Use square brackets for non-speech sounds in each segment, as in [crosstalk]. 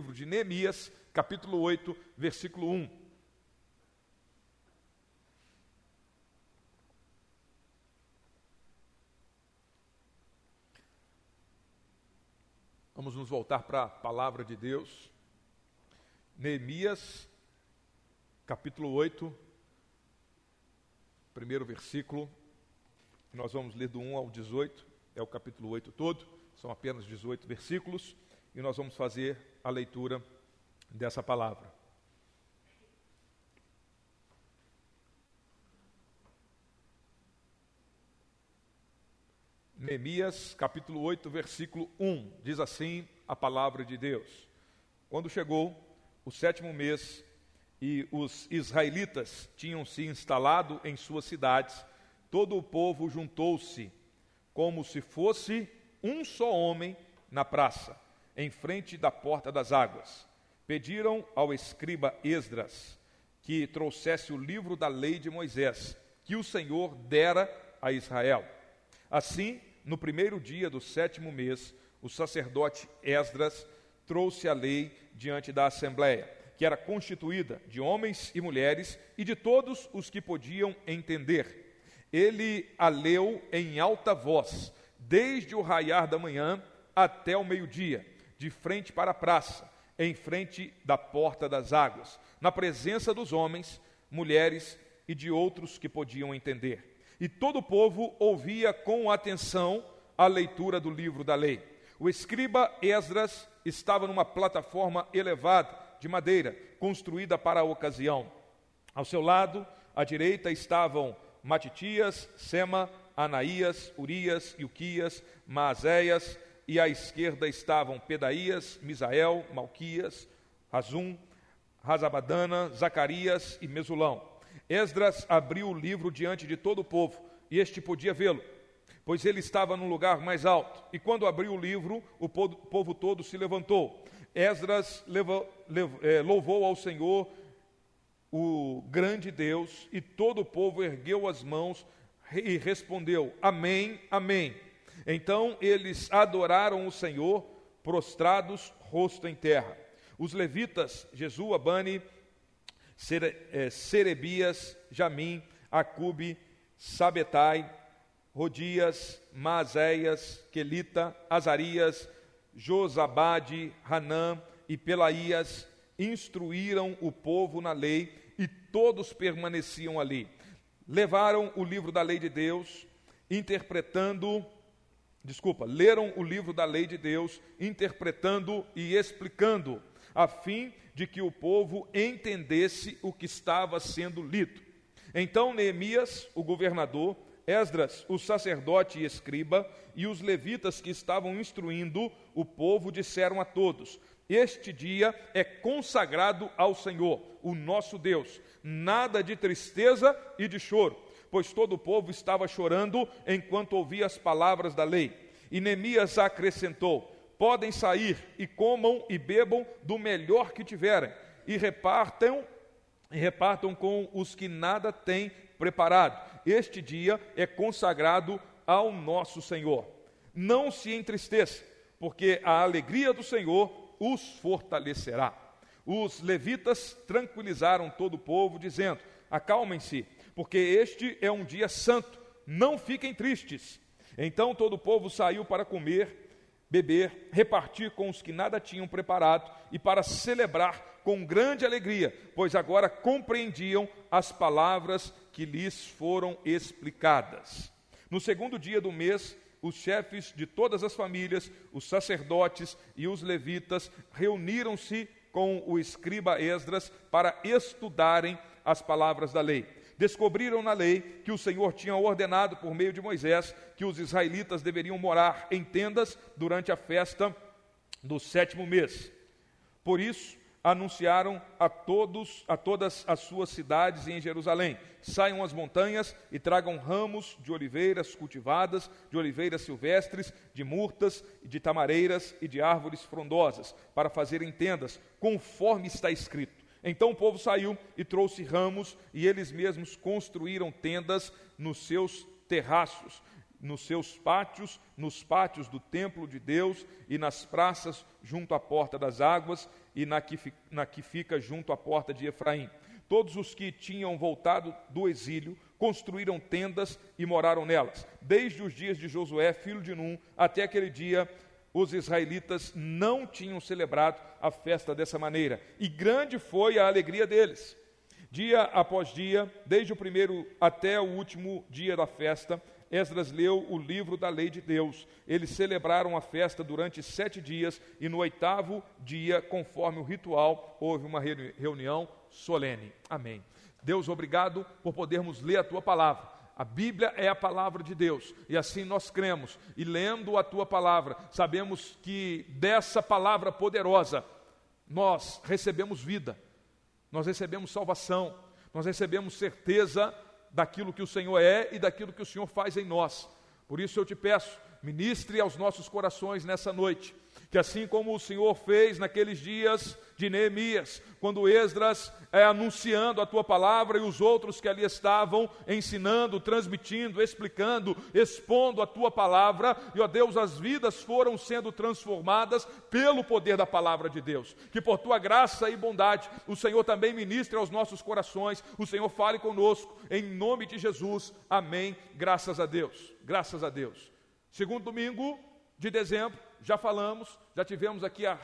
livro de Neemias, capítulo 8, versículo 1. Vamos nos voltar para a palavra de Deus. Neemias, capítulo 8, primeiro versículo. Nós vamos ler do 1 ao 18, é o capítulo 8 todo, são apenas 18 versículos, e nós vamos fazer a leitura dessa palavra. Neemias, capítulo 8, versículo 1, diz assim a palavra de Deus: Quando chegou o sétimo mês e os israelitas tinham se instalado em suas cidades, todo o povo juntou-se, como se fosse um só homem, na praça, em frente da porta das águas. Pediram ao escriba Esdras que trouxesse o livro da lei de Moisés, que o Senhor dera a Israel. Assim, no primeiro dia do sétimo mês, o sacerdote Esdras trouxe a lei diante da assembleia, que era constituída de homens e mulheres e de todos os que podiam entender. Ele a leu em alta voz, desde o raiar da manhã até o meio-dia, de frente para a praça, em frente da porta das águas, na presença dos homens, mulheres e de outros que podiam entender e todo o povo ouvia com atenção a leitura do livro da lei. O escriba Esdras estava numa plataforma elevada de madeira, construída para a ocasião. Ao seu lado, à direita, estavam Matitias, Sema, Anaías, Urias, Ilquias, Maazéias, e à esquerda estavam Pedaías, Misael, Malquias, Razum, Razabadana, Zacarias e Mesulão. Esdras abriu o livro diante de todo o povo, e este podia vê-lo, pois ele estava num lugar mais alto. E quando abriu o livro, o povo todo se levantou. Esdras eh, louvou ao Senhor, o grande Deus, e todo o povo ergueu as mãos e respondeu: Amém, Amém. Então eles adoraram o Senhor, prostrados, rosto em terra. Os levitas, Jesua, Bani, é, Serebias, Jamim, Acube, Sabetai, Rodias, Mazéias, Quelita, Azarias, Josabade, Hanã e Pelaías instruíram o povo na lei e todos permaneciam ali. Levaram o livro da lei de Deus, interpretando, desculpa, leram o livro da lei de Deus, interpretando e explicando, a fim de que o povo entendesse o que estava sendo lido. Então Neemias, o governador, Esdras, o sacerdote e escriba, e os levitas que estavam instruindo o povo disseram a todos: Este dia é consagrado ao Senhor, o nosso Deus. Nada de tristeza e de choro, pois todo o povo estava chorando enquanto ouvia as palavras da lei. E Neemias acrescentou: podem sair e comam e bebam do melhor que tiverem, e repartam e repartam com os que nada têm preparado. Este dia é consagrado ao nosso Senhor. Não se entristeça, porque a alegria do Senhor os fortalecerá. Os levitas tranquilizaram todo o povo, dizendo: Acalmem-se, porque este é um dia santo, não fiquem tristes. Então todo o povo saiu para comer beber, repartir com os que nada tinham preparado e para celebrar com grande alegria, pois agora compreendiam as palavras que lhes foram explicadas. No segundo dia do mês, os chefes de todas as famílias, os sacerdotes e os levitas reuniram-se com o escriba Esdras para estudarem as palavras da lei descobriram na lei que o Senhor tinha ordenado por meio de Moisés que os israelitas deveriam morar em tendas durante a festa do sétimo mês. Por isso, anunciaram a todos, a todas as suas cidades e em Jerusalém: saiam às montanhas e tragam ramos de oliveiras cultivadas, de oliveiras silvestres, de murtas, de tamareiras e de árvores frondosas, para fazerem tendas, conforme está escrito. Então o povo saiu e trouxe ramos, e eles mesmos construíram tendas nos seus terraços, nos seus pátios, nos pátios do templo de Deus e nas praças junto à porta das águas, e na que, na que fica junto à porta de Efraim. Todos os que tinham voltado do exílio construíram tendas e moraram nelas. Desde os dias de Josué, filho de Num, até aquele dia, os israelitas não tinham celebrado a festa dessa maneira, e grande foi a alegria deles. Dia após dia, desde o primeiro até o último dia da festa, Esdras leu o livro da lei de Deus. Eles celebraram a festa durante sete dias e no oitavo dia, conforme o ritual, houve uma reunião solene. Amém. Deus, obrigado por podermos ler a tua palavra. A Bíblia é a palavra de Deus e assim nós cremos. E lendo a tua palavra, sabemos que dessa palavra poderosa nós recebemos vida, nós recebemos salvação, nós recebemos certeza daquilo que o Senhor é e daquilo que o Senhor faz em nós. Por isso eu te peço, ministre aos nossos corações nessa noite, que assim como o Senhor fez naqueles dias de Neemias, quando Esdras é anunciando a tua palavra e os outros que ali estavam ensinando, transmitindo, explicando, expondo a tua palavra, e ó Deus, as vidas foram sendo transformadas pelo poder da palavra de Deus. Que por tua graça e bondade o Senhor também ministre aos nossos corações, o Senhor fale conosco, em nome de Jesus. Amém. Graças a Deus. Graças a Deus. Segundo domingo de dezembro, já falamos, já tivemos aqui a,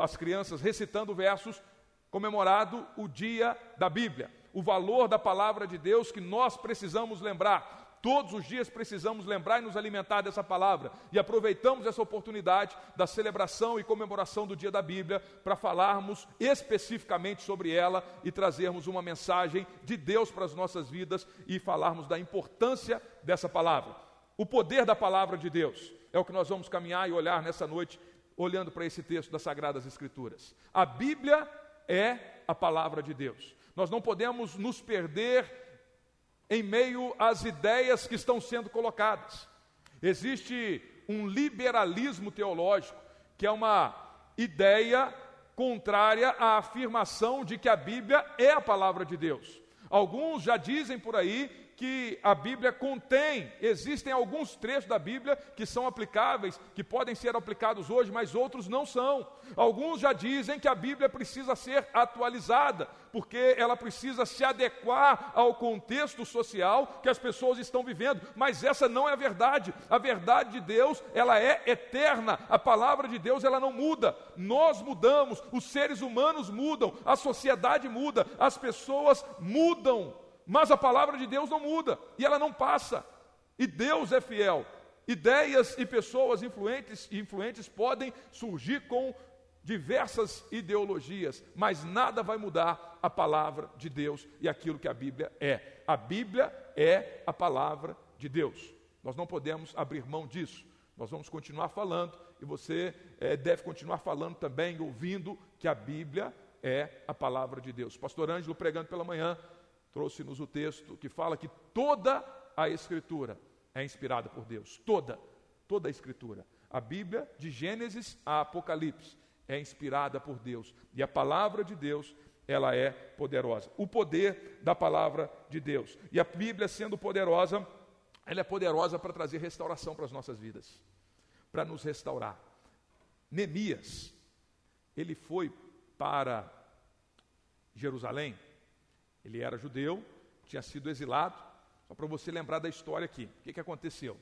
as crianças recitando versos, comemorado o dia da Bíblia, o valor da palavra de Deus que nós precisamos lembrar. Todos os dias precisamos lembrar e nos alimentar dessa palavra. E aproveitamos essa oportunidade da celebração e comemoração do dia da Bíblia para falarmos especificamente sobre ela e trazermos uma mensagem de Deus para as nossas vidas e falarmos da importância dessa palavra. O poder da palavra de Deus é o que nós vamos caminhar e olhar nessa noite olhando para esse texto das Sagradas Escrituras. A Bíblia é a palavra de Deus. Nós não podemos nos perder em meio às ideias que estão sendo colocadas. Existe um liberalismo teológico, que é uma ideia contrária à afirmação de que a Bíblia é a palavra de Deus. Alguns já dizem por aí que a Bíblia contém. Existem alguns trechos da Bíblia que são aplicáveis, que podem ser aplicados hoje, mas outros não são. Alguns já dizem que a Bíblia precisa ser atualizada, porque ela precisa se adequar ao contexto social que as pessoas estão vivendo. Mas essa não é a verdade. A verdade de Deus, ela é eterna. A palavra de Deus, ela não muda. Nós mudamos, os seres humanos mudam, a sociedade muda, as pessoas mudam mas a palavra de Deus não muda e ela não passa. E Deus é fiel. Ideias e pessoas influentes influentes podem surgir com diversas ideologias, mas nada vai mudar a palavra de Deus e aquilo que a Bíblia é. A Bíblia é a palavra de Deus. Nós não podemos abrir mão disso. Nós vamos continuar falando e você é, deve continuar falando também, ouvindo que a Bíblia é a palavra de Deus. Pastor Ângelo pregando pela manhã trouxe-nos o texto que fala que toda a Escritura é inspirada por Deus. Toda, toda a Escritura. A Bíblia, de Gênesis a Apocalipse, é inspirada por Deus. E a palavra de Deus, ela é poderosa. O poder da palavra de Deus. E a Bíblia, sendo poderosa, ela é poderosa para trazer restauração para as nossas vidas, para nos restaurar. Neemias, ele foi para Jerusalém ele era judeu, tinha sido exilado. Só para você lembrar da história aqui. O que, que aconteceu?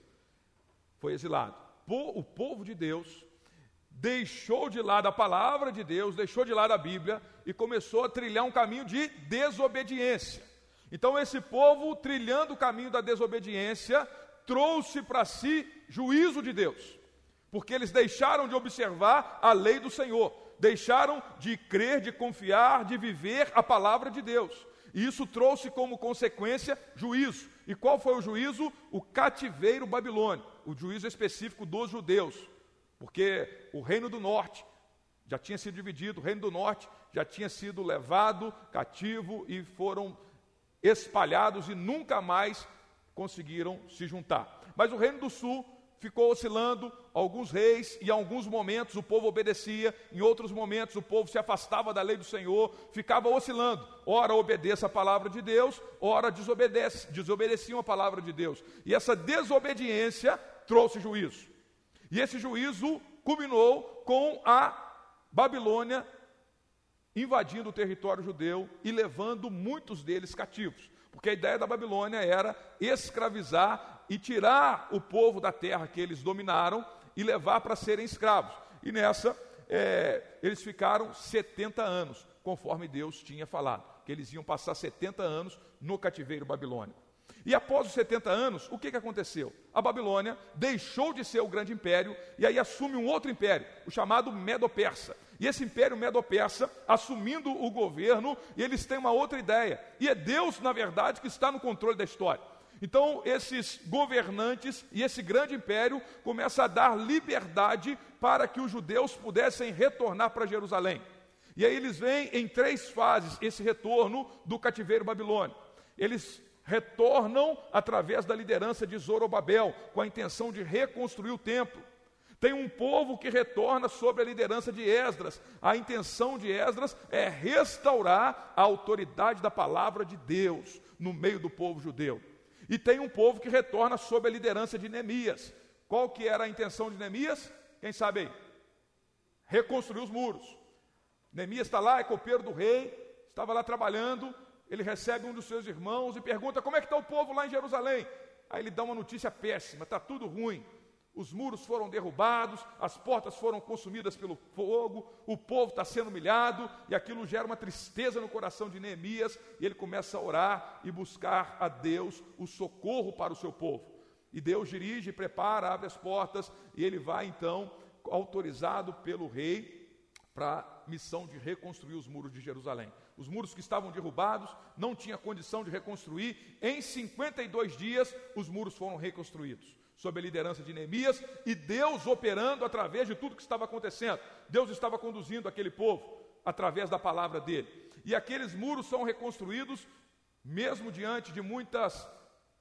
Foi exilado. O povo de Deus deixou de lado a palavra de Deus, deixou de lado a Bíblia e começou a trilhar um caminho de desobediência. Então, esse povo, trilhando o caminho da desobediência, trouxe para si juízo de Deus, porque eles deixaram de observar a lei do Senhor, deixaram de crer, de confiar, de viver a palavra de Deus. E isso trouxe como consequência juízo. E qual foi o juízo? O cativeiro babilônico, o juízo específico dos judeus. Porque o reino do norte já tinha sido dividido, o reino do norte já tinha sido levado cativo e foram espalhados e nunca mais conseguiram se juntar. Mas o reino do sul ficou oscilando, alguns reis, e em alguns momentos o povo obedecia, em outros momentos o povo se afastava da lei do Senhor, ficava oscilando. Ora obedeça a palavra de Deus, ora desobedece, desobedeciam a palavra de Deus. E essa desobediência trouxe juízo. E esse juízo culminou com a Babilônia invadindo o território judeu e levando muitos deles cativos. Porque a ideia da Babilônia era escravizar e tirar o povo da terra que eles dominaram e levar para serem escravos. E nessa, é, eles ficaram 70 anos, conforme Deus tinha falado, que eles iam passar 70 anos no cativeiro babilônico. E após os 70 anos, o que, que aconteceu? A Babilônia deixou de ser o grande império e aí assume um outro império, o chamado Medo-Persa. E esse império Medo-Persa, assumindo o governo, eles têm uma outra ideia. E é Deus, na verdade, que está no controle da história. Então, esses governantes e esse grande império começam a dar liberdade para que os judeus pudessem retornar para Jerusalém. E aí eles vêm em três fases esse retorno do cativeiro babilônico. Eles retornam através da liderança de Zorobabel, com a intenção de reconstruir o templo. Tem um povo que retorna sob a liderança de Esdras. A intenção de Esdras é restaurar a autoridade da palavra de Deus no meio do povo judeu. E tem um povo que retorna sob a liderança de Neemias. Qual que era a intenção de Neemias? Quem sabe aí? Reconstruir os muros. Neemias está lá, é copeiro do rei, estava lá trabalhando, ele recebe um dos seus irmãos e pergunta: como é que está o povo lá em Jerusalém? Aí ele dá uma notícia péssima: está tudo ruim. Os muros foram derrubados, as portas foram consumidas pelo fogo, o povo está sendo humilhado, e aquilo gera uma tristeza no coração de Neemias, e ele começa a orar e buscar a Deus o socorro para o seu povo. E Deus dirige, prepara, abre as portas, e ele vai então, autorizado pelo rei, para a missão de reconstruir os muros de Jerusalém os muros que estavam derrubados, não tinha condição de reconstruir. Em 52 dias, os muros foram reconstruídos, sob a liderança de Neemias e Deus operando através de tudo que estava acontecendo. Deus estava conduzindo aquele povo através da palavra dele. E aqueles muros são reconstruídos, mesmo diante de muitas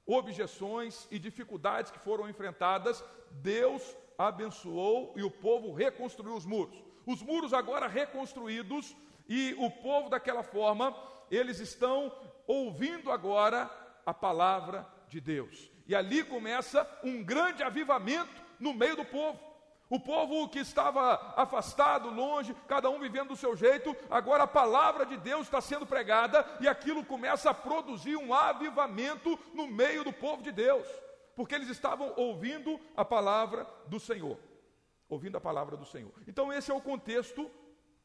objeções e dificuldades que foram enfrentadas, Deus abençoou e o povo reconstruiu os muros. Os muros agora reconstruídos e o povo daquela forma, eles estão ouvindo agora a palavra de Deus. E ali começa um grande avivamento no meio do povo. O povo que estava afastado, longe, cada um vivendo do seu jeito, agora a palavra de Deus está sendo pregada e aquilo começa a produzir um avivamento no meio do povo de Deus, porque eles estavam ouvindo a palavra do Senhor. Ouvindo a palavra do Senhor. Então, esse é o contexto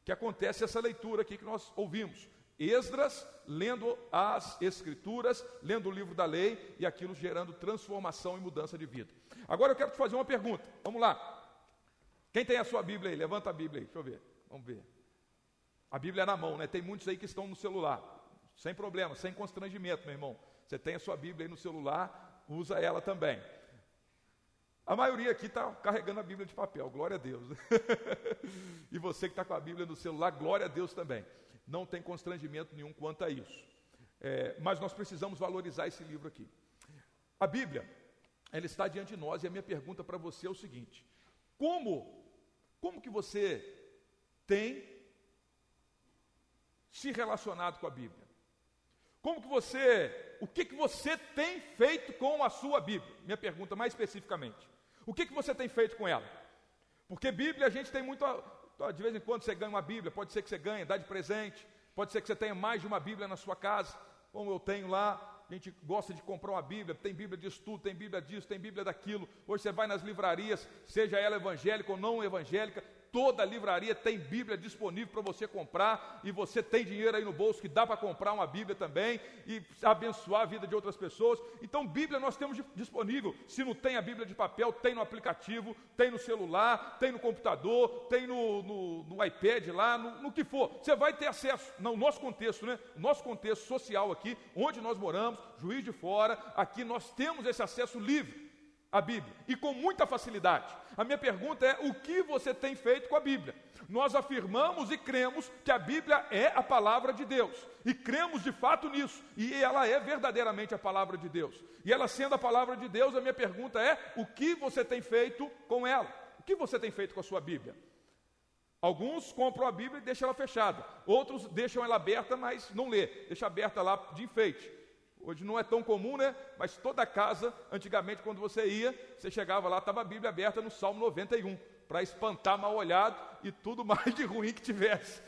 que acontece essa leitura aqui que nós ouvimos. Esdras lendo as Escrituras, lendo o livro da lei e aquilo gerando transformação e mudança de vida. Agora eu quero te fazer uma pergunta. Vamos lá. Quem tem a sua Bíblia aí? Levanta a Bíblia aí, deixa eu ver. Vamos ver. A Bíblia é na mão, né? Tem muitos aí que estão no celular. Sem problema, sem constrangimento, meu irmão. Você tem a sua Bíblia aí no celular, usa ela também. A maioria aqui está carregando a Bíblia de papel, glória a Deus. [laughs] e você que está com a Bíblia no celular, glória a Deus também. Não tem constrangimento nenhum quanto a isso. É, mas nós precisamos valorizar esse livro aqui. A Bíblia, ela está diante de nós e a minha pergunta para você é o seguinte: como, como que você tem se relacionado com a Bíblia? Como que você, o que que você tem feito com a sua Bíblia? Minha pergunta mais especificamente. O que, que você tem feito com ela? Porque Bíblia a gente tem muito. De vez em quando você ganha uma Bíblia, pode ser que você ganhe, dá de presente, pode ser que você tenha mais de uma Bíblia na sua casa, como eu tenho lá. A gente gosta de comprar uma Bíblia, tem Bíblia de estudo, tem Bíblia disso, tem Bíblia daquilo. Hoje você vai nas livrarias, seja ela evangélica ou não evangélica, toda livraria tem Bíblia disponível para você comprar, e você tem dinheiro aí no bolso que dá para comprar uma Bíblia também e abençoar a vida de outras pessoas. Então, Bíblia nós temos disponível. Se não tem a Bíblia de papel, tem no aplicativo, tem no celular, tem no computador, tem no, no, no iPad lá, no, no, que for. Você vai ter acesso, no nosso contexto, né? Nosso contexto social aqui, onde nós moramos, juiz de fora, aqui nós temos esse acesso livre a Bíblia e com muita facilidade. A minha pergunta é: o que você tem feito com a Bíblia? Nós afirmamos e cremos que a Bíblia é a palavra de Deus, e cremos de fato nisso, e ela é verdadeiramente a palavra de Deus. E ela sendo a palavra de Deus, a minha pergunta é: o que você tem feito com ela? O que você tem feito com a sua Bíblia? Alguns compram a Bíblia e deixam ela fechada, outros deixam ela aberta, mas não lê, deixa aberta lá de enfeite. Hoje não é tão comum, né? Mas toda casa, antigamente, quando você ia, você chegava lá, estava a Bíblia aberta no Salmo 91, para espantar mal olhado e tudo [laughs] mais de ruim que tivesse.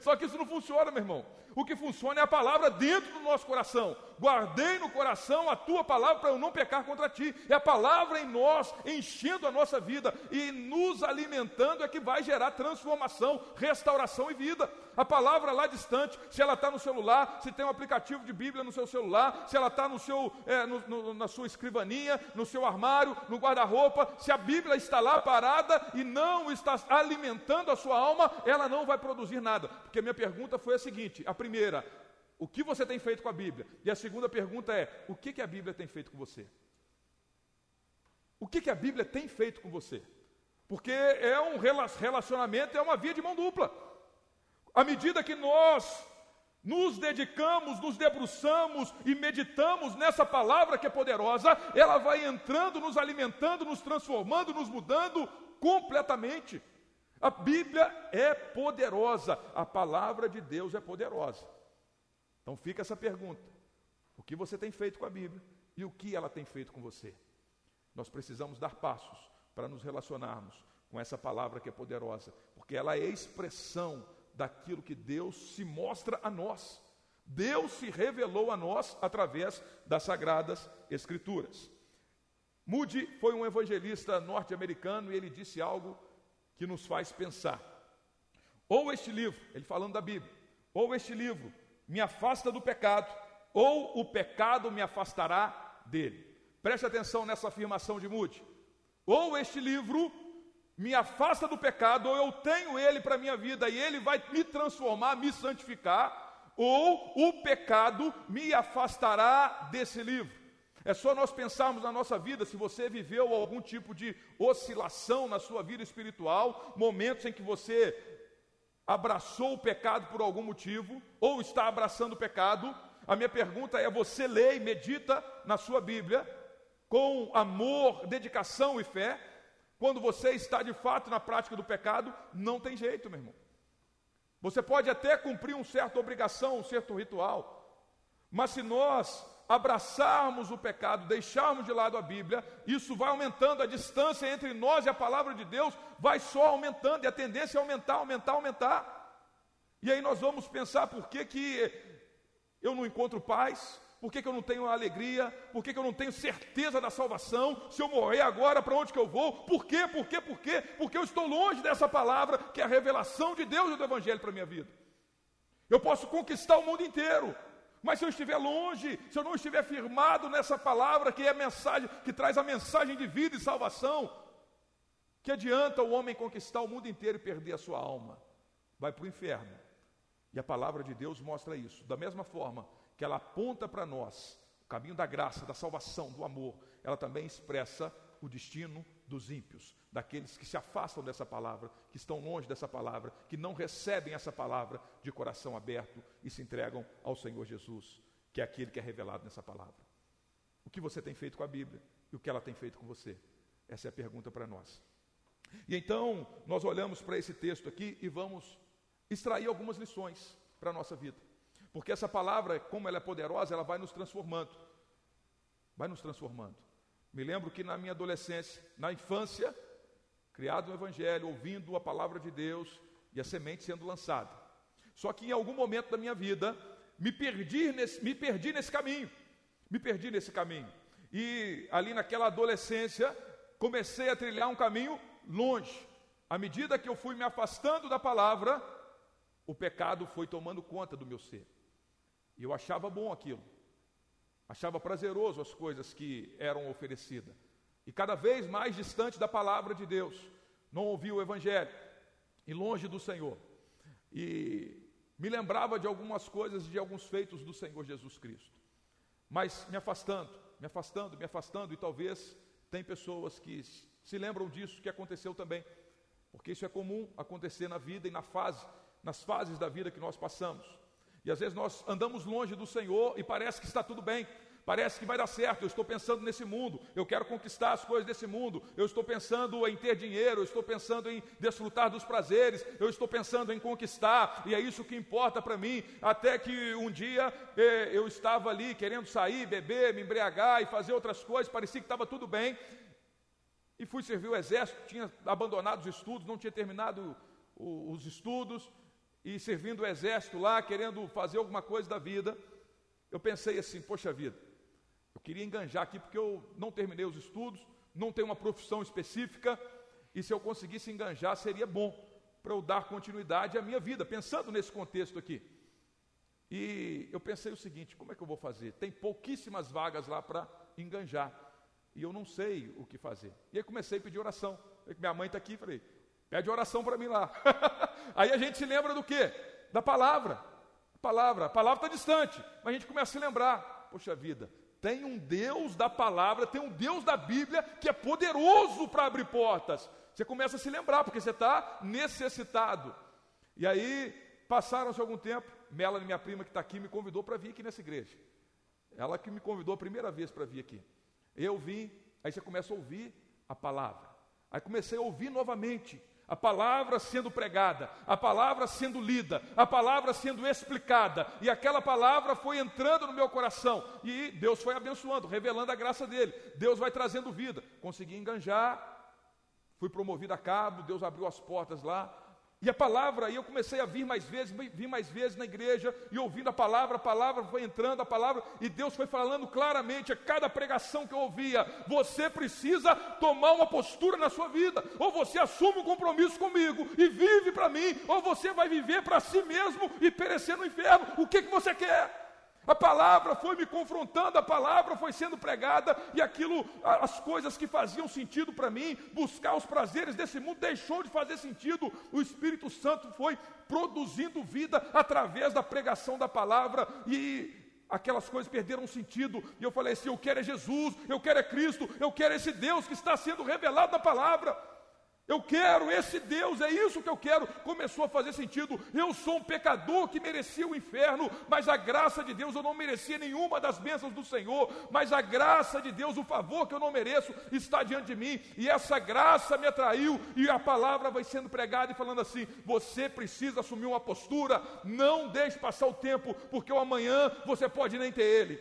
Só que isso não funciona, meu irmão. O que funciona é a palavra dentro do nosso coração. Guardei no coração a tua palavra para eu não pecar contra ti. É a palavra em nós, enchendo a nossa vida e nos alimentando, é que vai gerar transformação, restauração e vida. A palavra lá distante, se ela está no celular, se tem um aplicativo de Bíblia no seu celular, se ela está no seu, é, no, no, na sua escrivaninha, no seu armário, no guarda-roupa, se a Bíblia está lá parada e não está alimentando a sua alma, ela não vai produzir nada. Porque minha pergunta foi a seguinte: a primeira, o que você tem feito com a Bíblia? E a segunda pergunta é: o que, que a Bíblia tem feito com você? O que, que a Bíblia tem feito com você? Porque é um relacionamento, é uma via de mão dupla. À medida que nós nos dedicamos, nos debruçamos e meditamos nessa palavra que é poderosa, ela vai entrando, nos alimentando, nos transformando, nos mudando completamente. A Bíblia é poderosa, a palavra de Deus é poderosa. Então fica essa pergunta: o que você tem feito com a Bíblia e o que ela tem feito com você? Nós precisamos dar passos para nos relacionarmos com essa palavra que é poderosa, porque ela é expressão daquilo que Deus se mostra a nós. Deus se revelou a nós através das sagradas Escrituras. Moody foi um evangelista norte-americano e ele disse algo que nos faz pensar. Ou este livro, ele falando da Bíblia, ou este livro me afasta do pecado, ou o pecado me afastará dele. Preste atenção nessa afirmação de Moody. Ou este livro me afasta do pecado, ou eu tenho ele para a minha vida e ele vai me transformar, me santificar, ou o pecado me afastará desse livro. É só nós pensarmos na nossa vida, se você viveu algum tipo de oscilação na sua vida espiritual, momentos em que você abraçou o pecado por algum motivo, ou está abraçando o pecado, a minha pergunta é: você lê e medita na sua Bíblia com amor, dedicação e fé? Quando você está de fato na prática do pecado, não tem jeito, meu irmão. Você pode até cumprir uma certa obrigação, um certo ritual, mas se nós abraçarmos o pecado, deixarmos de lado a Bíblia, isso vai aumentando a distância entre nós e a palavra de Deus, vai só aumentando, e a tendência é aumentar, aumentar, aumentar. E aí nós vamos pensar por que, que eu não encontro paz, por que, que eu não tenho alegria, por que, que eu não tenho certeza da salvação, se eu morrer agora, para onde que eu vou? Por quê, por quê, por quê? Porque eu estou longe dessa palavra, que é a revelação de Deus e do Evangelho para a minha vida. Eu posso conquistar o mundo inteiro, mas se eu estiver longe, se eu não estiver firmado nessa palavra que é a mensagem, que traz a mensagem de vida e salvação, que adianta o homem conquistar o mundo inteiro e perder a sua alma? Vai para o inferno. E a palavra de Deus mostra isso. Da mesma forma que ela aponta para nós o caminho da graça, da salvação, do amor, ela também expressa o destino dos ímpios, daqueles que se afastam dessa palavra, que estão longe dessa palavra, que não recebem essa palavra de coração aberto e se entregam ao Senhor Jesus, que é aquele que é revelado nessa palavra. O que você tem feito com a Bíblia e o que ela tem feito com você? Essa é a pergunta para nós. E então, nós olhamos para esse texto aqui e vamos extrair algumas lições para a nossa vida. Porque essa palavra, como ela é poderosa, ela vai nos transformando. Vai nos transformando. Me lembro que na minha adolescência, na infância, criado no Evangelho, ouvindo a palavra de Deus e a semente sendo lançada. Só que em algum momento da minha vida, me perdi nesse, me perdi nesse caminho. Me perdi nesse caminho. E ali naquela adolescência, comecei a trilhar um caminho longe. À medida que eu fui me afastando da palavra, o pecado foi tomando conta do meu ser. E eu achava bom aquilo. Achava prazeroso as coisas que eram oferecidas. E cada vez mais distante da palavra de Deus. Não ouvia o Evangelho. E longe do Senhor. E me lembrava de algumas coisas, de alguns feitos do Senhor Jesus Cristo. Mas me afastando, me afastando, me afastando. E talvez tem pessoas que se lembram disso que aconteceu também. Porque isso é comum acontecer na vida e na fase, nas fases da vida que nós passamos. E às vezes nós andamos longe do Senhor e parece que está tudo bem, parece que vai dar certo. Eu estou pensando nesse mundo, eu quero conquistar as coisas desse mundo, eu estou pensando em ter dinheiro, eu estou pensando em desfrutar dos prazeres, eu estou pensando em conquistar, e é isso que importa para mim. Até que um dia eh, eu estava ali querendo sair, beber, me embriagar e fazer outras coisas, parecia que estava tudo bem. E fui servir o exército, tinha abandonado os estudos, não tinha terminado os estudos, e servindo o exército lá, querendo fazer alguma coisa da vida, eu pensei assim: poxa vida, eu queria enganjar aqui porque eu não terminei os estudos, não tenho uma profissão específica, e se eu conseguisse enganjar seria bom para eu dar continuidade à minha vida, pensando nesse contexto aqui. E eu pensei o seguinte: como é que eu vou fazer? Tem pouquíssimas vagas lá para enganjar, e eu não sei o que fazer. E aí comecei a pedir oração. Minha mãe está aqui, falei: pede oração para mim lá. [laughs] aí a gente se lembra do quê? Da palavra. A palavra, a palavra está distante, mas a gente começa a se lembrar: poxa vida, tem um Deus da palavra, tem um Deus da Bíblia que é poderoso para abrir portas. Você começa a se lembrar, porque você está necessitado. E aí, passaram-se algum tempo, Melanie, minha prima que está aqui, me convidou para vir aqui nessa igreja. Ela que me convidou a primeira vez para vir aqui. Eu vim, aí você começa a ouvir a palavra. Aí comecei a ouvir novamente a palavra sendo pregada, a palavra sendo lida, a palavra sendo explicada, e aquela palavra foi entrando no meu coração, e Deus foi abençoando, revelando a graça dele. Deus vai trazendo vida. Consegui enganjar, fui promovido a cabo, Deus abriu as portas lá, e a palavra, aí eu comecei a vir mais vezes, vir mais vezes na igreja, e ouvindo a palavra, a palavra foi entrando, a palavra, e Deus foi falando claramente a cada pregação que eu ouvia: você precisa tomar uma postura na sua vida, ou você assume um compromisso comigo e vive para mim, ou você vai viver para si mesmo e perecer no inferno. O que, que você quer? A palavra foi me confrontando, a palavra foi sendo pregada, e aquilo, as coisas que faziam sentido para mim, buscar os prazeres desse mundo, deixou de fazer sentido. O Espírito Santo foi produzindo vida através da pregação da palavra, e aquelas coisas perderam sentido. E eu falei assim: eu quero é Jesus, eu quero é Cristo, eu quero esse Deus que está sendo revelado na palavra. Eu quero esse Deus, é isso que eu quero. Começou a fazer sentido. Eu sou um pecador que merecia o inferno, mas a graça de Deus, eu não merecia nenhuma das bênçãos do Senhor, mas a graça de Deus, o favor que eu não mereço, está diante de mim, e essa graça me atraiu, e a palavra vai sendo pregada e falando assim: você precisa assumir uma postura, não deixe passar o tempo, porque o amanhã você pode nem ter ele.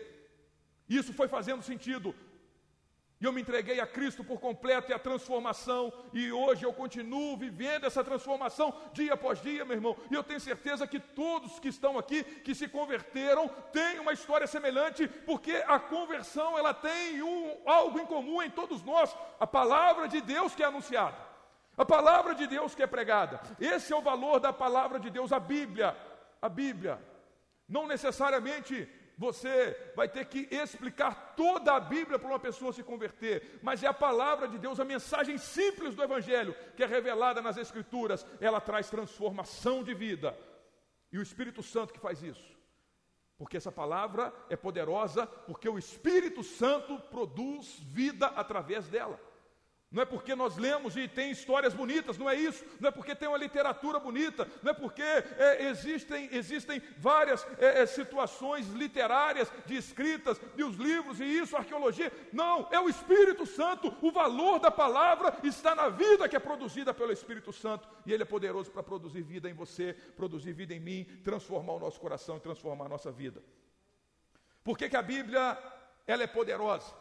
Isso foi fazendo sentido. E eu me entreguei a Cristo por completo e a transformação, e hoje eu continuo vivendo essa transformação dia após dia, meu irmão. E eu tenho certeza que todos que estão aqui, que se converteram, têm uma história semelhante, porque a conversão ela tem um, algo em comum em todos nós: a palavra de Deus que é anunciada, a palavra de Deus que é pregada. Esse é o valor da palavra de Deus, a Bíblia. A Bíblia. Não necessariamente você vai ter que explicar toda a Bíblia para uma pessoa se converter, mas é a palavra de Deus, a mensagem simples do Evangelho, que é revelada nas Escrituras, ela traz transformação de vida. E o Espírito Santo que faz isso. Porque essa palavra é poderosa, porque o Espírito Santo produz vida através dela. Não é porque nós lemos e tem histórias bonitas, não é isso. Não é porque tem uma literatura bonita, não é porque é, existem, existem várias é, é, situações literárias de escritas e os livros e isso, arqueologia. Não, é o Espírito Santo. O valor da palavra está na vida que é produzida pelo Espírito Santo. E Ele é poderoso para produzir vida em você, produzir vida em mim, transformar o nosso coração e transformar a nossa vida. Por que, que a Bíblia ela é poderosa?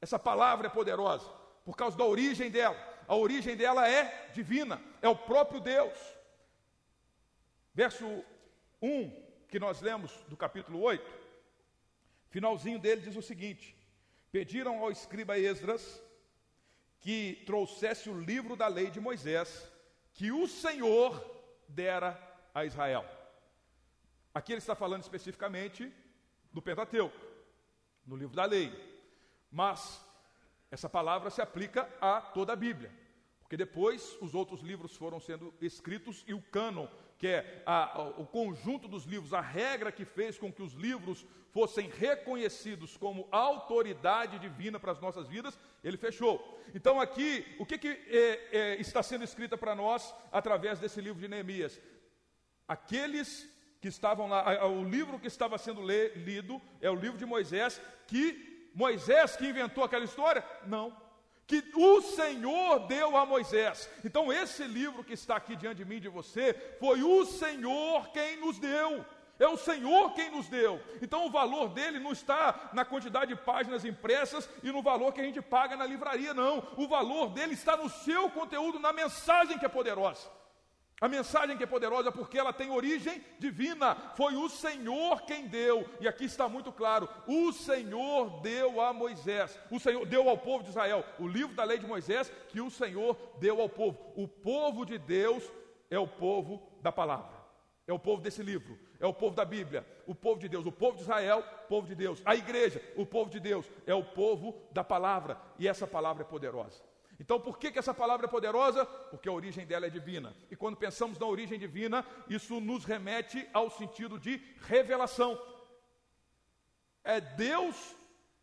Essa palavra é poderosa por causa da origem dela. A origem dela é divina, é o próprio Deus. Verso 1, que nós lemos do capítulo 8, finalzinho dele diz o seguinte: Pediram ao escriba Esdras que trouxesse o livro da lei de Moisés, que o Senhor dera a Israel. Aqui ele está falando especificamente do Pentateuco, no livro da lei. Mas essa palavra se aplica a toda a Bíblia, porque depois os outros livros foram sendo escritos e o cânon, que é a, a, o conjunto dos livros, a regra que fez com que os livros fossem reconhecidos como autoridade divina para as nossas vidas, ele fechou. Então, aqui, o que, que é, é, está sendo escrito para nós através desse livro de Neemias? Aqueles que estavam lá, o livro que estava sendo lido é o livro de Moisés, que Moisés que inventou aquela história? Não. Que o Senhor deu a Moisés. Então, esse livro que está aqui diante de mim, de você, foi o Senhor quem nos deu. É o Senhor quem nos deu. Então o valor dele não está na quantidade de páginas impressas e no valor que a gente paga na livraria, não. O valor dele está no seu conteúdo, na mensagem que é poderosa. A mensagem que é poderosa porque ela tem origem divina. Foi o Senhor quem deu. E aqui está muito claro: o Senhor deu a Moisés. O Senhor deu ao povo de Israel o livro da lei de Moisés que o Senhor deu ao povo. O povo de Deus é o povo da palavra. É o povo desse livro, é o povo da Bíblia, o povo de Deus, o povo de Israel, povo de Deus, a igreja, o povo de Deus, é o povo da palavra, e essa palavra é poderosa. Então, por que, que essa palavra é poderosa? Porque a origem dela é divina. E quando pensamos na origem divina, isso nos remete ao sentido de revelação. É Deus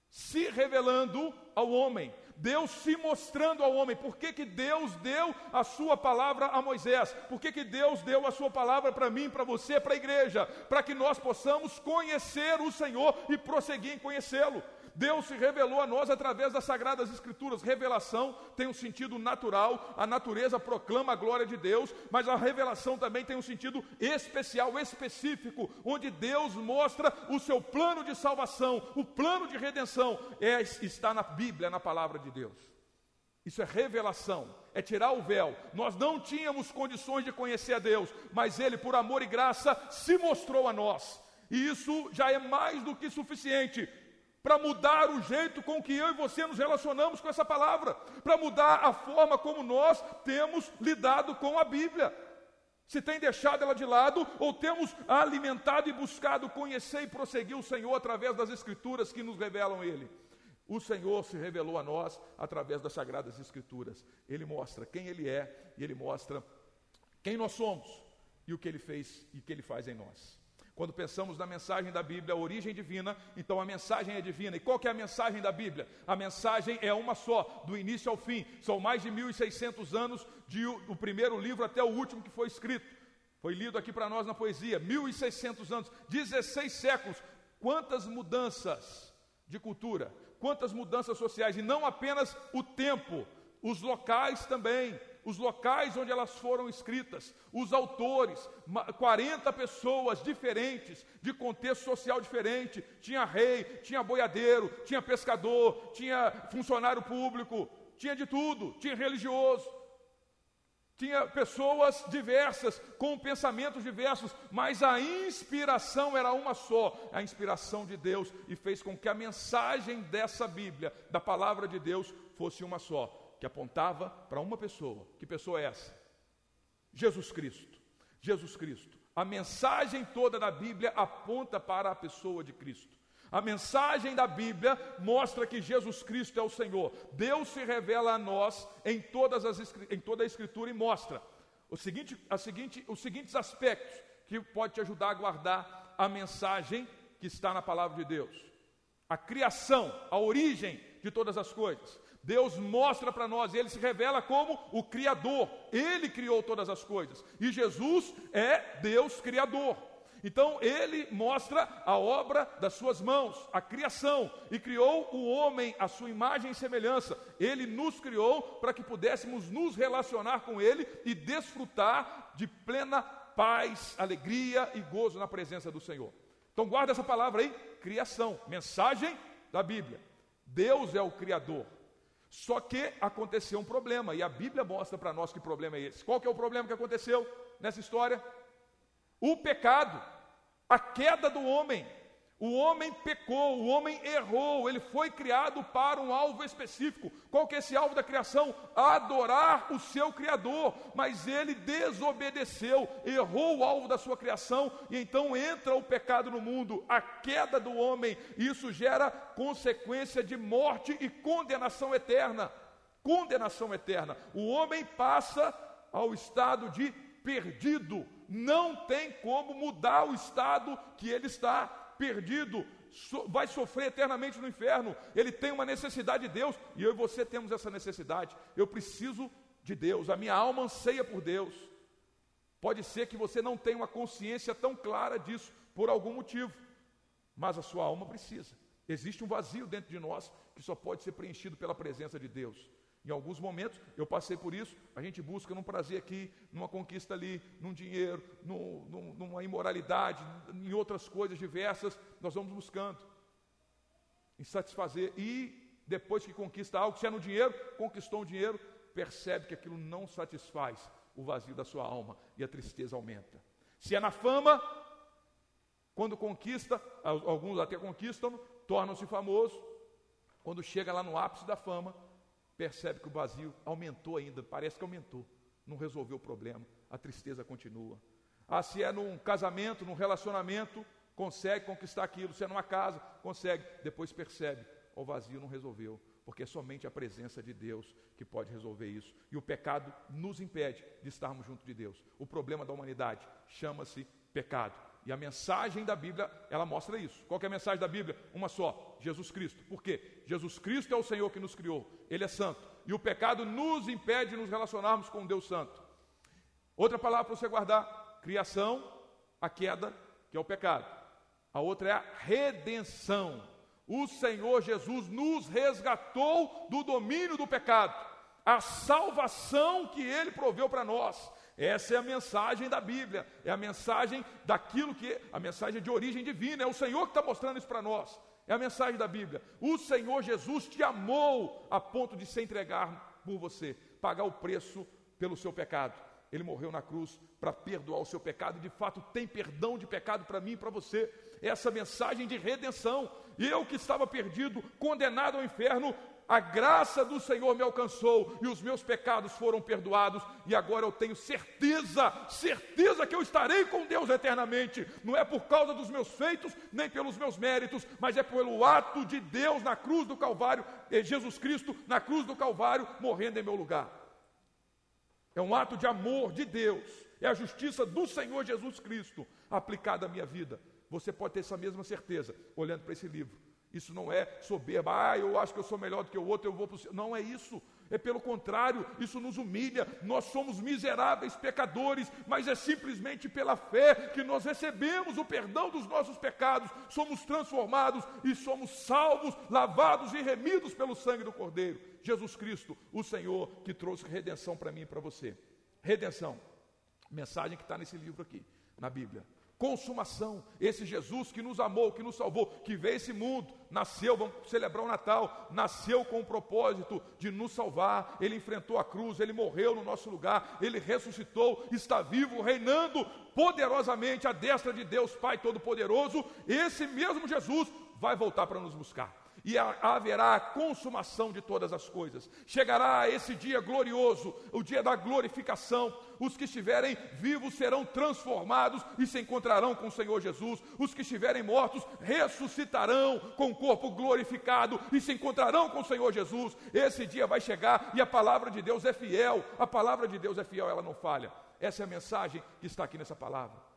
se revelando ao homem, Deus se mostrando ao homem. Por que, que Deus deu a sua palavra a Moisés? Por que, que Deus deu a sua palavra para mim, para você, para a igreja? Para que nós possamos conhecer o Senhor e prosseguir em conhecê-lo. Deus se revelou a nós através das Sagradas Escrituras. Revelação tem um sentido natural, a natureza proclama a glória de Deus, mas a revelação também tem um sentido especial, específico, onde Deus mostra o seu plano de salvação, o plano de redenção, é, está na Bíblia, na palavra de Deus. Isso é revelação, é tirar o véu. Nós não tínhamos condições de conhecer a Deus, mas Ele, por amor e graça, se mostrou a nós. E isso já é mais do que suficiente para mudar o jeito com que eu e você nos relacionamos com essa palavra, para mudar a forma como nós temos lidado com a Bíblia. Se tem deixado ela de lado ou temos alimentado e buscado conhecer e prosseguir o Senhor através das Escrituras que nos revelam Ele. O Senhor se revelou a nós através das Sagradas Escrituras. Ele mostra quem Ele é e Ele mostra quem nós somos e o que Ele fez e o que Ele faz em nós. Quando pensamos na mensagem da Bíblia, a origem divina, então a mensagem é divina. E qual que é a mensagem da Bíblia? A mensagem é uma só, do início ao fim. São mais de 1600 anos de o primeiro livro até o último que foi escrito. Foi lido aqui para nós na poesia, 1600 anos, 16 séculos. Quantas mudanças de cultura, quantas mudanças sociais e não apenas o tempo, os locais também os locais onde elas foram escritas, os autores, 40 pessoas diferentes, de contexto social diferente. Tinha rei, tinha boiadeiro, tinha pescador, tinha funcionário público, tinha de tudo, tinha religioso. Tinha pessoas diversas, com pensamentos diversos, mas a inspiração era uma só, a inspiração de Deus, e fez com que a mensagem dessa Bíblia, da palavra de Deus, fosse uma só que apontava para uma pessoa. Que pessoa é essa? Jesus Cristo. Jesus Cristo. A mensagem toda da Bíblia aponta para a pessoa de Cristo. A mensagem da Bíblia mostra que Jesus Cristo é o Senhor. Deus se revela a nós em, todas as, em toda a Escritura e mostra o seguinte, a seguinte, os seguintes aspectos que pode te ajudar a guardar a mensagem que está na palavra de Deus. A criação, a origem de todas as coisas. Deus mostra para nós, ele se revela como o Criador, ele criou todas as coisas, e Jesus é Deus Criador. Então ele mostra a obra das suas mãos, a criação, e criou o homem à sua imagem e semelhança. Ele nos criou para que pudéssemos nos relacionar com ele e desfrutar de plena paz, alegria e gozo na presença do Senhor. Então guarda essa palavra aí, criação, mensagem da Bíblia. Deus é o criador. Só que aconteceu um problema, e a Bíblia mostra para nós que problema é esse. Qual que é o problema que aconteceu nessa história? O pecado, a queda do homem. O homem pecou, o homem errou, ele foi criado para um alvo específico. Qual que é esse alvo da criação? Adorar o seu Criador. Mas ele desobedeceu, errou o alvo da sua criação, e então entra o pecado no mundo, a queda do homem. Isso gera consequência de morte e condenação eterna. Condenação eterna. O homem passa ao estado de perdido. Não tem como mudar o estado que ele está perdido, so, vai sofrer eternamente no inferno. Ele tem uma necessidade de Deus, e eu e você temos essa necessidade. Eu preciso de Deus, a minha alma anseia por Deus. Pode ser que você não tenha uma consciência tão clara disso por algum motivo, mas a sua alma precisa. Existe um vazio dentro de nós que só pode ser preenchido pela presença de Deus. Em alguns momentos eu passei por isso, a gente busca num prazer aqui, numa conquista ali, num dinheiro, num, num, numa imoralidade, em outras coisas diversas, nós vamos buscando em satisfazer. E depois que conquista algo, se é no dinheiro, conquistou o dinheiro, percebe que aquilo não satisfaz. o vazio da sua alma e a tristeza aumenta. Se é na fama, quando conquista, alguns até conquistam, tornam-se famosos. Quando chega lá no ápice da fama, percebe que o vazio aumentou ainda, parece que aumentou, não resolveu o problema, a tristeza continua. Ah, se é num casamento, num relacionamento, consegue conquistar aquilo, se é numa casa, consegue, depois percebe, o vazio não resolveu, porque é somente a presença de Deus que pode resolver isso. E o pecado nos impede de estarmos junto de Deus. O problema da humanidade chama-se pecado. E a mensagem da Bíblia, ela mostra isso. Qual é a mensagem da Bíblia? Uma só: Jesus Cristo. Por quê? Jesus Cristo é o Senhor que nos criou, Ele é santo. E o pecado nos impede de nos relacionarmos com Deus Santo. Outra palavra para você guardar: criação, a queda, que é o pecado. A outra é a redenção. O Senhor Jesus nos resgatou do domínio do pecado. A salvação que Ele proveu para nós. Essa é a mensagem da Bíblia, é a mensagem daquilo que, a mensagem de origem divina, é o Senhor que está mostrando isso para nós. É a mensagem da Bíblia. O Senhor Jesus te amou a ponto de se entregar por você, pagar o preço pelo seu pecado. Ele morreu na cruz para perdoar o seu pecado, e de fato tem perdão de pecado para mim e para você. Essa mensagem de redenção. Eu que estava perdido, condenado ao inferno, a graça do Senhor me alcançou e os meus pecados foram perdoados, e agora eu tenho certeza, certeza que eu estarei com Deus eternamente. Não é por causa dos meus feitos, nem pelos meus méritos, mas é pelo ato de Deus na cruz do Calvário, Jesus Cristo na cruz do Calvário, morrendo em meu lugar. É um ato de amor de Deus, é a justiça do Senhor Jesus Cristo aplicada à minha vida. Você pode ter essa mesma certeza olhando para esse livro. Isso não é soberba, ah, eu acho que eu sou melhor do que o outro, eu vou para o céu. Não é isso. É pelo contrário, isso nos humilha. Nós somos miseráveis pecadores, mas é simplesmente pela fé que nós recebemos o perdão dos nossos pecados, somos transformados e somos salvos, lavados e remidos pelo sangue do Cordeiro. Jesus Cristo, o Senhor que trouxe redenção para mim e para você. Redenção, mensagem que está nesse livro aqui, na Bíblia consumação. Esse Jesus que nos amou, que nos salvou, que veio esse mundo, nasceu, vamos celebrar o Natal, nasceu com o propósito de nos salvar. Ele enfrentou a cruz, ele morreu no nosso lugar, ele ressuscitou, está vivo, reinando poderosamente à destra de Deus Pai Todo-Poderoso. Esse mesmo Jesus vai voltar para nos buscar e haverá a consumação de todas as coisas. Chegará esse dia glorioso, o dia da glorificação. Os que estiverem vivos serão transformados e se encontrarão com o Senhor Jesus. Os que estiverem mortos ressuscitarão com o corpo glorificado e se encontrarão com o Senhor Jesus. Esse dia vai chegar e a palavra de Deus é fiel. A palavra de Deus é fiel, ela não falha. Essa é a mensagem que está aqui nessa palavra.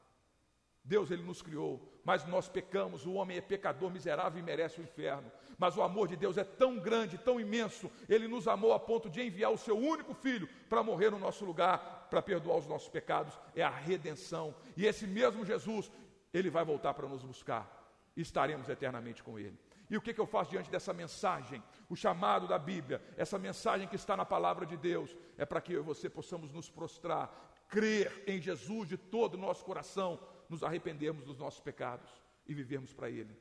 Deus ele nos criou, mas nós pecamos, o homem é pecador, miserável e merece o inferno. Mas o amor de Deus é tão grande, tão imenso, ele nos amou a ponto de enviar o seu único filho para morrer no nosso lugar, para perdoar os nossos pecados, é a redenção. E esse mesmo Jesus, ele vai voltar para nos buscar. E estaremos eternamente com ele. E o que, que eu faço diante dessa mensagem? O chamado da Bíblia, essa mensagem que está na palavra de Deus, é para que eu e você possamos nos prostrar, crer em Jesus de todo o nosso coração nos arrependermos dos nossos pecados e vivermos para Ele.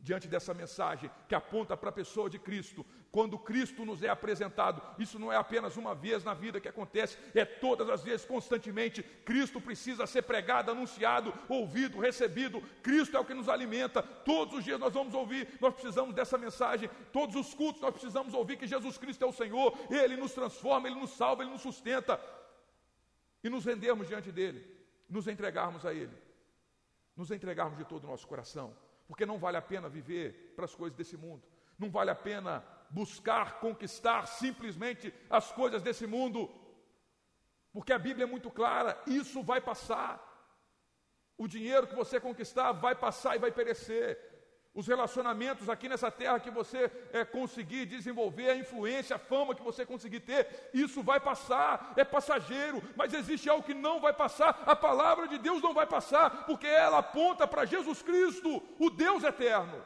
Diante dessa mensagem que aponta para a pessoa de Cristo, quando Cristo nos é apresentado, isso não é apenas uma vez na vida que acontece, é todas as vezes, constantemente. Cristo precisa ser pregado, anunciado, ouvido, recebido. Cristo é o que nos alimenta. Todos os dias nós vamos ouvir, nós precisamos dessa mensagem. Todos os cultos nós precisamos ouvir que Jesus Cristo é o Senhor, Ele nos transforma, Ele nos salva, Ele nos sustenta. E nos rendermos diante dEle, nos entregarmos a Ele nos entregarmos de todo o nosso coração, porque não vale a pena viver para as coisas desse mundo, não vale a pena buscar conquistar simplesmente as coisas desse mundo, porque a Bíblia é muito clara: isso vai passar. O dinheiro que você conquistar vai passar e vai perecer os relacionamentos aqui nessa terra que você é, conseguir desenvolver, a influência, a fama que você conseguir ter, isso vai passar, é passageiro, mas existe algo que não vai passar, a palavra de Deus não vai passar, porque ela aponta para Jesus Cristo, o Deus eterno.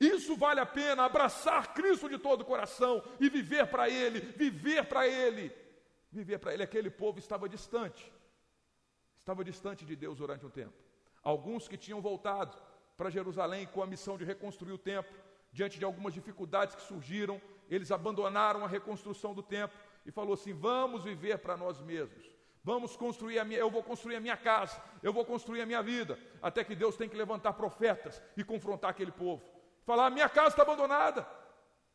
Isso vale a pena, abraçar Cristo de todo o coração e viver para Ele, viver para Ele, viver para Ele. Aquele povo estava distante, estava distante de Deus durante um tempo. Alguns que tinham voltado, para Jerusalém com a missão de reconstruir o templo. Diante de algumas dificuldades que surgiram, eles abandonaram a reconstrução do templo e falou assim: vamos viver para nós mesmos. Vamos construir a minha, eu vou construir a minha casa, eu vou construir a minha vida, até que Deus tem que levantar profetas e confrontar aquele povo. Falar: minha casa está abandonada.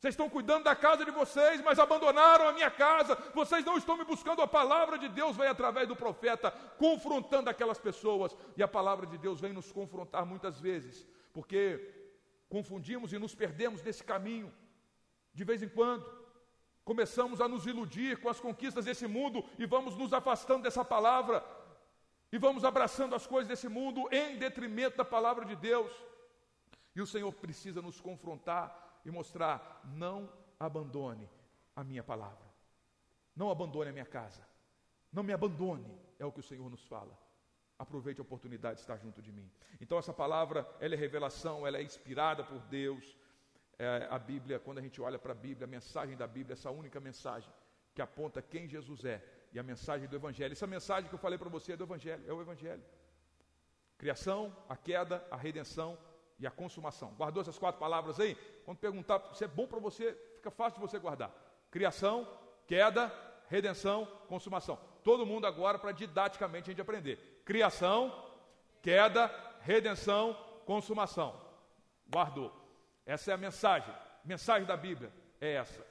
Vocês estão cuidando da casa de vocês, mas abandonaram a minha casa. Vocês não estão me buscando. A palavra de Deus vem através do profeta confrontando aquelas pessoas. E a palavra de Deus vem nos confrontar muitas vezes, porque confundimos e nos perdemos desse caminho. De vez em quando, começamos a nos iludir com as conquistas desse mundo e vamos nos afastando dessa palavra. E vamos abraçando as coisas desse mundo em detrimento da palavra de Deus. E o Senhor precisa nos confrontar e mostrar: não abandone a minha palavra, não abandone a minha casa, não me abandone, é o que o Senhor nos fala. Aproveite a oportunidade de estar junto de mim. Então, essa palavra, ela é revelação, ela é inspirada por Deus. É, a Bíblia, quando a gente olha para a Bíblia, a mensagem da Bíblia, essa única mensagem que aponta quem Jesus é e a mensagem do Evangelho. Essa mensagem que eu falei para você é do Evangelho, é o Evangelho. Criação, a queda, a redenção e a consumação. Guardou essas quatro palavras aí? Quando perguntar se é bom para você, fica fácil de você guardar. Criação, queda, redenção, consumação. Todo mundo agora para didaticamente a gente aprender. Criação, queda, redenção, consumação. Guardou. Essa é a mensagem. Mensagem da Bíblia é essa,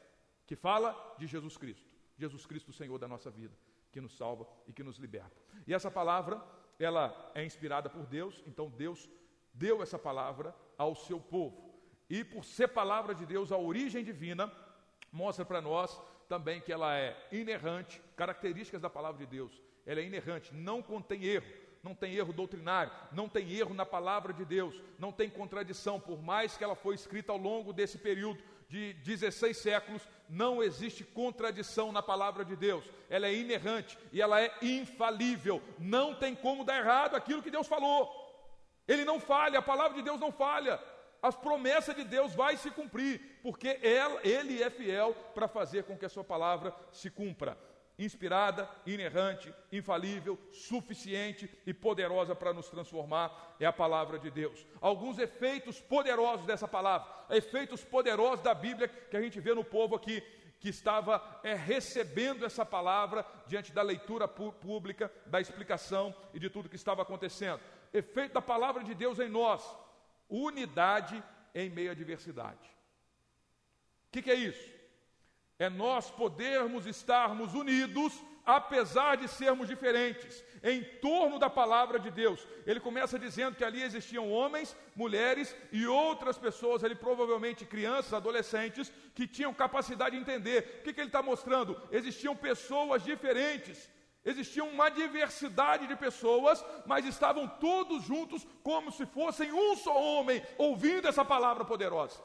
que fala de Jesus Cristo. Jesus Cristo, o Senhor da nossa vida, que nos salva e que nos liberta. E essa palavra, ela é inspirada por Deus, então Deus deu essa palavra ao seu povo. E por ser palavra de Deus, a origem divina mostra para nós também que ela é inerrante, características da palavra de Deus. Ela é inerrante, não contém erro, não tem erro doutrinário, não tem erro na palavra de Deus, não tem contradição, por mais que ela foi escrita ao longo desse período de 16 séculos, não existe contradição na palavra de Deus. Ela é inerrante e ela é infalível. Não tem como dar errado aquilo que Deus falou. Ele não falha, a palavra de Deus não falha. As promessas de Deus vai se cumprir, porque ele é fiel para fazer com que a sua palavra se cumpra. Inspirada, inerrante, infalível, suficiente e poderosa para nos transformar é a palavra de Deus. Alguns efeitos poderosos dessa palavra, efeitos poderosos da Bíblia que a gente vê no povo aqui que estava é, recebendo essa palavra diante da leitura pública, da explicação e de tudo que estava acontecendo efeito da palavra de Deus em nós: unidade em meio à diversidade. O que, que é isso? É nós podermos estarmos unidos, apesar de sermos diferentes, em torno da palavra de Deus. Ele começa dizendo que ali existiam homens, mulheres e outras pessoas, ele provavelmente crianças, adolescentes, que tinham capacidade de entender. O que, que ele está mostrando? Existiam pessoas diferentes, Existia uma diversidade de pessoas, mas estavam todos juntos como se fossem um só homem, ouvindo essa palavra poderosa.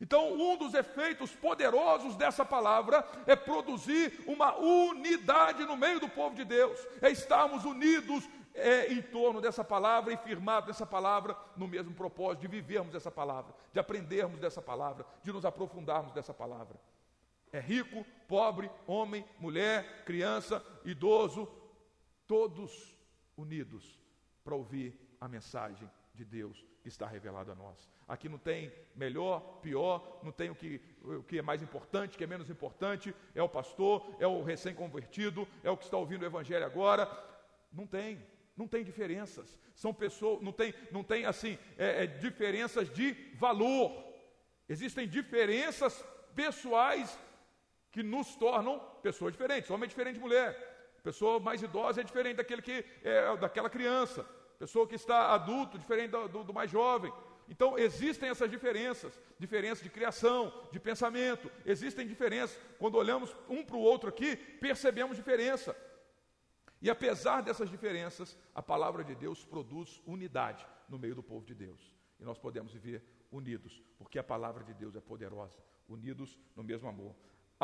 Então, um dos efeitos poderosos dessa palavra é produzir uma unidade no meio do povo de Deus, é estarmos unidos é, em torno dessa palavra e firmados nessa palavra no mesmo propósito de vivermos essa palavra, de aprendermos dessa palavra, de nos aprofundarmos dessa palavra. É rico, pobre, homem, mulher, criança, idoso, todos unidos para ouvir a mensagem de Deus que está revelada a nós. Aqui não tem melhor, pior, não tem o que, o que é mais importante, o que é menos importante, é o pastor, é o recém-convertido, é o que está ouvindo o evangelho agora. Não tem, não tem diferenças. São pessoas, não tem, não tem assim, é, é, diferenças de valor. Existem diferenças pessoais que nos tornam pessoas diferentes. Homem é diferente de mulher. Pessoa mais idosa é diferente daquele que é daquela criança. Pessoa que está adulto, diferente do, do, do mais jovem. Então existem essas diferenças, diferenças de criação, de pensamento, existem diferenças. Quando olhamos um para o outro aqui, percebemos diferença. E apesar dessas diferenças, a palavra de Deus produz unidade no meio do povo de Deus. E nós podemos viver unidos, porque a palavra de Deus é poderosa, unidos no mesmo amor.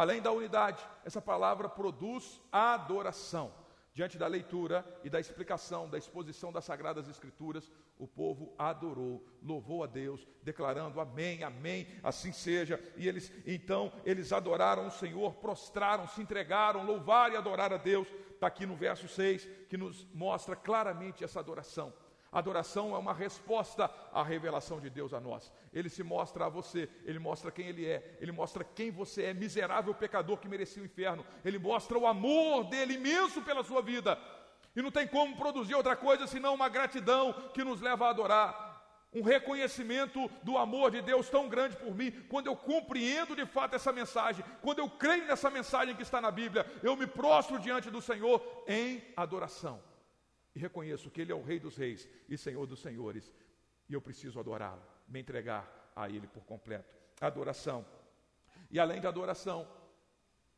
Além da unidade, essa palavra produz adoração. Diante da leitura e da explicação, da exposição das Sagradas Escrituras, o povo adorou, louvou a Deus, declarando amém, amém, assim seja. E eles, então, eles adoraram o Senhor, prostraram, se entregaram, louvaram e adoraram a Deus. Está aqui no verso 6, que nos mostra claramente essa adoração. Adoração é uma resposta à revelação de Deus a nós. Ele se mostra a você, ele mostra quem ele é, ele mostra quem você é, miserável pecador que merecia o inferno. Ele mostra o amor dele imenso pela sua vida. E não tem como produzir outra coisa senão uma gratidão que nos leva a adorar. Um reconhecimento do amor de Deus tão grande por mim, quando eu compreendo de fato essa mensagem, quando eu creio nessa mensagem que está na Bíblia, eu me prostro diante do Senhor em adoração e reconheço que Ele é o Rei dos Reis e Senhor dos Senhores, e eu preciso adorá-lo, me entregar a Ele por completo. Adoração. E além de adoração,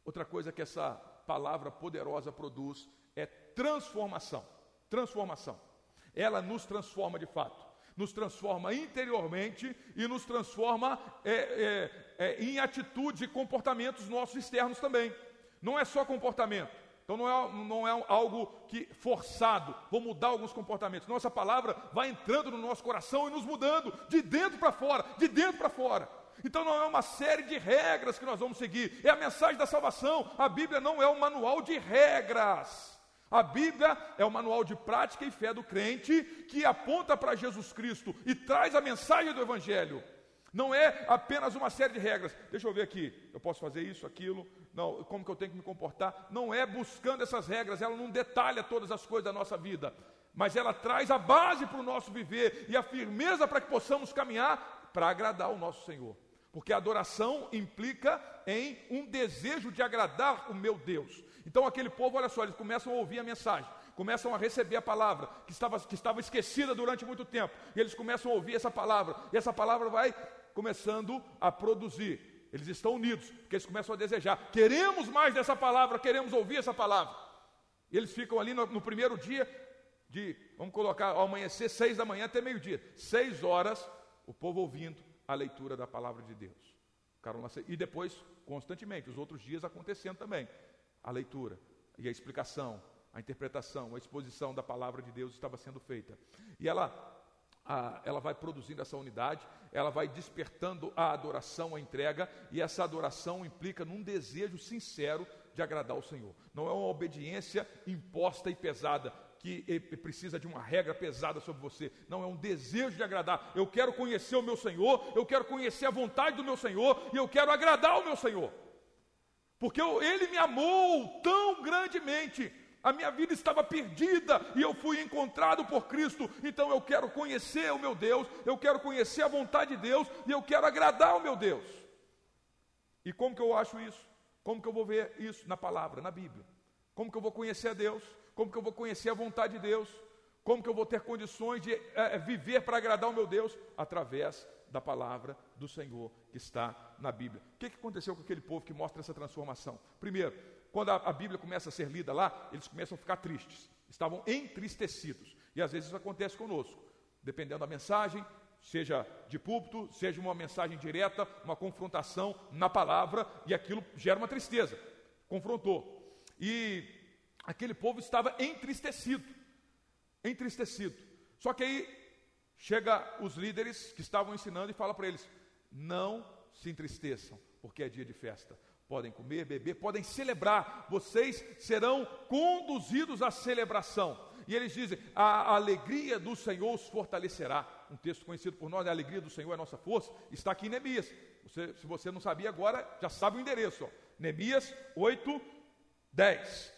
outra coisa que essa palavra poderosa produz é transformação. Transformação. Ela nos transforma de fato, nos transforma interiormente e nos transforma é, é, é, em atitudes e comportamentos nossos externos também. Não é só comportamento, então não é, não é algo que forçado, vou mudar alguns comportamentos. Nossa palavra vai entrando no nosso coração e nos mudando de dentro para fora, de dentro para fora. Então não é uma série de regras que nós vamos seguir, é a mensagem da salvação. A Bíblia não é um manual de regras. A Bíblia é o manual de prática e fé do crente que aponta para Jesus Cristo e traz a mensagem do Evangelho. Não é apenas uma série de regras. Deixa eu ver aqui. Eu posso fazer isso, aquilo. Não, como que eu tenho que me comportar? Não é buscando essas regras. Ela não detalha todas as coisas da nossa vida. Mas ela traz a base para o nosso viver e a firmeza para que possamos caminhar para agradar o nosso Senhor. Porque a adoração implica em um desejo de agradar o meu Deus. Então aquele povo, olha só, eles começam a ouvir a mensagem começam a receber a palavra que estava, que estava esquecida durante muito tempo, e eles começam a ouvir essa palavra, e essa palavra vai começando a produzir. Eles estão unidos, porque eles começam a desejar. Queremos mais dessa palavra, queremos ouvir essa palavra. E eles ficam ali no, no primeiro dia, de, vamos colocar, ao amanhecer, seis da manhã até meio-dia. Seis horas, o povo ouvindo a leitura da palavra de Deus. E depois, constantemente, os outros dias acontecendo também. A leitura e a explicação, a interpretação, a exposição da palavra de Deus estava sendo feita. E ela a, ela vai produzindo essa unidade, ela vai despertando a adoração, a entrega, e essa adoração implica num desejo sincero de agradar o Senhor. Não é uma obediência imposta e pesada, que precisa de uma regra pesada sobre você. Não, é um desejo de agradar. Eu quero conhecer o meu Senhor, eu quero conhecer a vontade do meu Senhor, e eu quero agradar o meu Senhor. Porque eu, Ele me amou tão grandemente a minha vida estava perdida e eu fui encontrado por Cristo. Então eu quero conhecer o meu Deus, eu quero conhecer a vontade de Deus e eu quero agradar o meu Deus. E como que eu acho isso? Como que eu vou ver isso na palavra, na Bíblia? Como que eu vou conhecer a Deus? Como que eu vou conhecer a vontade de Deus? Como que eu vou ter condições de é, viver para agradar o meu Deus? Através da palavra do Senhor que está na Bíblia. O que, que aconteceu com aquele povo que mostra essa transformação? Primeiro, quando a, Bíblia começa a ser lida lá, eles começam a ficar tristes, estavam entristecidos. E às vezes isso acontece conosco, dependendo da mensagem, seja de púlpito, seja uma mensagem direta, uma confrontação na palavra, e aquilo gera uma tristeza. Confrontou. E aquele povo estava entristecido. Entristecido. Só que aí chega os líderes que estavam ensinando e fala para eles: não se entristeçam, porque é dia de festa podem comer, beber, podem celebrar, vocês serão conduzidos à celebração. E eles dizem: a alegria do Senhor os fortalecerá. Um texto conhecido por nós, a alegria do Senhor é nossa força, está aqui em Neemias. Você, se você não sabia agora, já sabe o endereço. Ó. Neemias 8, 10.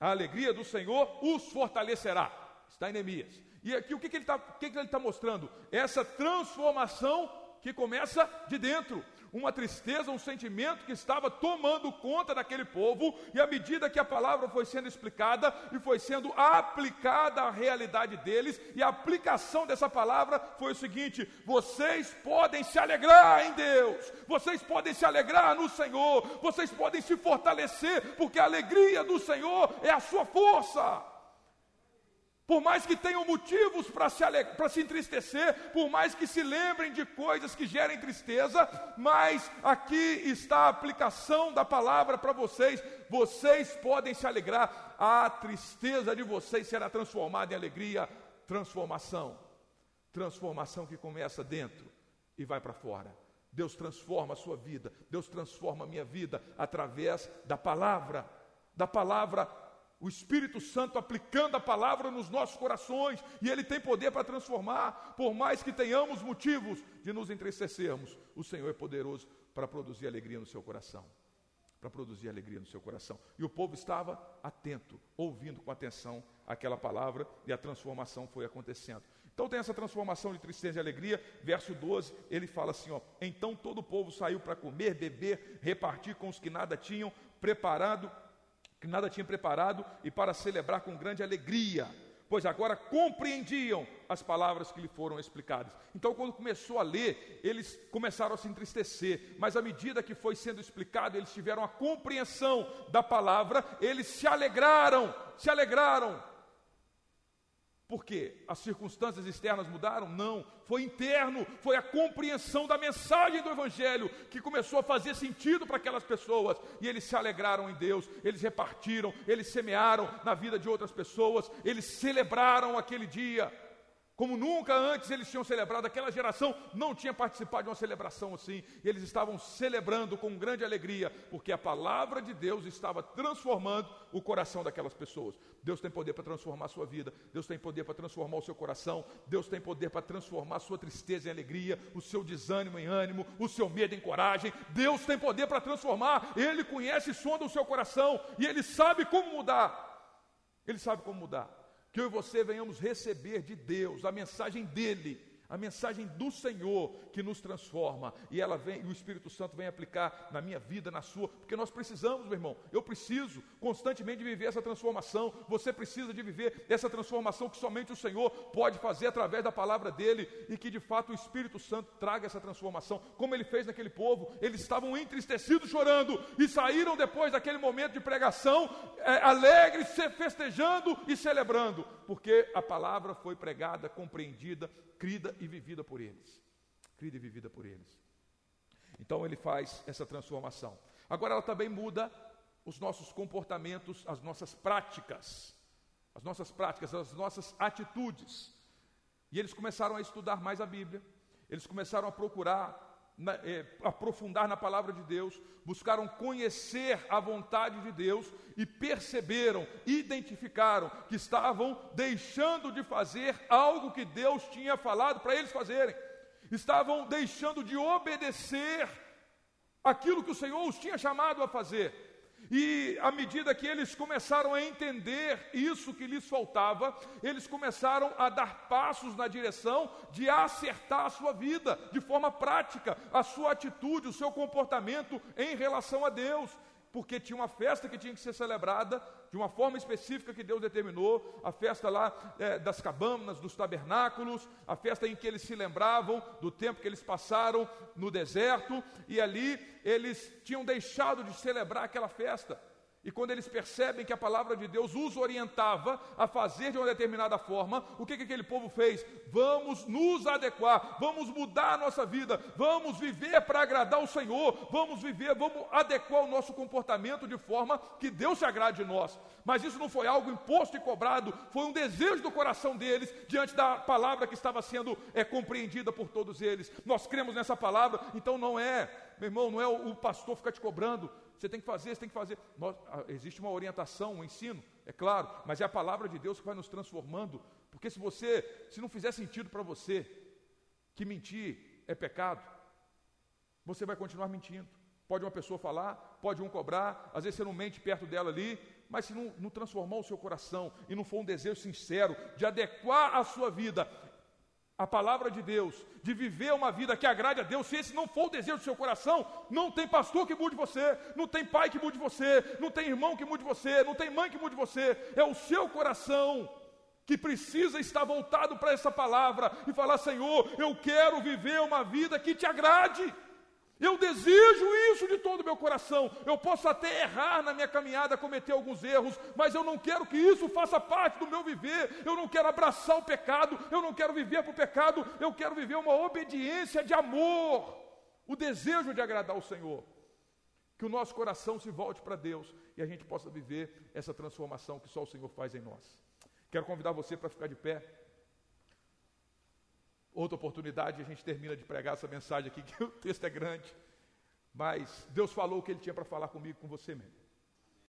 A alegria do Senhor os fortalecerá. Está em Neemias. E aqui o que, que ele está tá mostrando? Essa transformação que começa de dentro uma tristeza, um sentimento que estava tomando conta daquele povo, e à medida que a palavra foi sendo explicada e foi sendo aplicada à realidade deles, e a aplicação dessa palavra foi o seguinte: vocês podem se alegrar em Deus, vocês podem se alegrar no Senhor, vocês podem se fortalecer, porque a alegria do Senhor é a sua força. Por mais que tenham motivos para se, se entristecer, por mais que se lembrem de coisas que gerem tristeza, mas aqui está a aplicação da palavra para vocês. Vocês podem se alegrar, a tristeza de vocês será transformada em alegria, transformação. Transformação que começa dentro e vai para fora. Deus transforma a sua vida, Deus transforma a minha vida através da palavra, da palavra o Espírito Santo aplicando a palavra nos nossos corações, e ele tem poder para transformar, por mais que tenhamos motivos de nos entristecermos, o Senhor é poderoso para produzir alegria no seu coração. Para produzir alegria no seu coração. E o povo estava atento, ouvindo com atenção aquela palavra, e a transformação foi acontecendo. Então tem essa transformação de tristeza e alegria. Verso 12, ele fala assim: ó, então todo o povo saiu para comer, beber, repartir com os que nada tinham preparado que nada tinha preparado e para celebrar com grande alegria, pois agora compreendiam as palavras que lhe foram explicadas. Então, quando começou a ler, eles começaram a se entristecer, mas à medida que foi sendo explicado, eles tiveram a compreensão da palavra, eles se alegraram, se alegraram. Por quê? As circunstâncias externas mudaram? Não. Foi interno, foi a compreensão da mensagem do Evangelho que começou a fazer sentido para aquelas pessoas. E eles se alegraram em Deus, eles repartiram, eles semearam na vida de outras pessoas, eles celebraram aquele dia como nunca antes eles tinham celebrado, aquela geração não tinha participado de uma celebração assim, eles estavam celebrando com grande alegria, porque a palavra de Deus estava transformando o coração daquelas pessoas. Deus tem poder para transformar a sua vida, Deus tem poder para transformar o seu coração, Deus tem poder para transformar a sua tristeza em alegria, o seu desânimo em ânimo, o seu medo em coragem. Deus tem poder para transformar, Ele conhece e sonda o seu coração, e Ele sabe como mudar. Ele sabe como mudar que eu e você venhamos receber de Deus a mensagem dele a mensagem do Senhor que nos transforma e ela vem, e o Espírito Santo vem aplicar na minha vida, na sua, porque nós precisamos, meu irmão. Eu preciso constantemente viver essa transformação. Você precisa de viver essa transformação que somente o Senhor pode fazer através da palavra dele e que de fato o Espírito Santo traga essa transformação, como ele fez naquele povo. Eles estavam entristecidos, chorando e saíram depois daquele momento de pregação é, alegres, festejando e celebrando, porque a palavra foi pregada, compreendida, crida e vivida por eles. Crida e vivida por eles. Então ele faz essa transformação. Agora ela também muda os nossos comportamentos, as nossas práticas, as nossas práticas, as nossas atitudes. E eles começaram a estudar mais a Bíblia, eles começaram a procurar na, é, aprofundar na palavra de Deus, buscaram conhecer a vontade de Deus e perceberam, identificaram que estavam deixando de fazer algo que Deus tinha falado para eles fazerem, estavam deixando de obedecer aquilo que o Senhor os tinha chamado a fazer. E à medida que eles começaram a entender isso que lhes faltava, eles começaram a dar passos na direção de acertar a sua vida de forma prática, a sua atitude, o seu comportamento em relação a Deus porque tinha uma festa que tinha que ser celebrada de uma forma específica que Deus determinou, a festa lá é, das cabanas, dos tabernáculos, a festa em que eles se lembravam do tempo que eles passaram no deserto, e ali eles tinham deixado de celebrar aquela festa. E quando eles percebem que a palavra de Deus os orientava a fazer de uma determinada forma, o que, que aquele povo fez? Vamos nos adequar, vamos mudar a nossa vida, vamos viver para agradar o Senhor, vamos viver, vamos adequar o nosso comportamento de forma que Deus se agrade de nós. Mas isso não foi algo imposto e cobrado, foi um desejo do coração deles diante da palavra que estava sendo é, compreendida por todos eles. Nós cremos nessa palavra, então não é, meu irmão, não é o, o pastor ficar te cobrando você tem que fazer, você tem que fazer. Nós, existe uma orientação, um ensino, é claro, mas é a palavra de Deus que vai nos transformando. Porque se você, se não fizer sentido para você que mentir é pecado, você vai continuar mentindo. Pode uma pessoa falar, pode um cobrar, às vezes você não mente perto dela ali, mas se não, não transformar o seu coração e não for um desejo sincero de adequar a sua vida a palavra de Deus, de viver uma vida que agrade a Deus, se esse não for o desejo do seu coração, não tem pastor que mude você, não tem pai que mude você, não tem irmão que mude você, não tem mãe que mude você, é o seu coração que precisa estar voltado para essa palavra e falar: Senhor, eu quero viver uma vida que te agrade. Eu desejo isso de todo o meu coração. Eu posso até errar na minha caminhada, cometer alguns erros, mas eu não quero que isso faça parte do meu viver. Eu não quero abraçar o pecado, eu não quero viver para o pecado, eu quero viver uma obediência de amor, o desejo de agradar o Senhor. Que o nosso coração se volte para Deus e a gente possa viver essa transformação que só o Senhor faz em nós. Quero convidar você para ficar de pé. Outra oportunidade, a gente termina de pregar essa mensagem aqui, [laughs] que o texto é grande. Mas Deus falou o que Ele tinha para falar comigo, com você mesmo.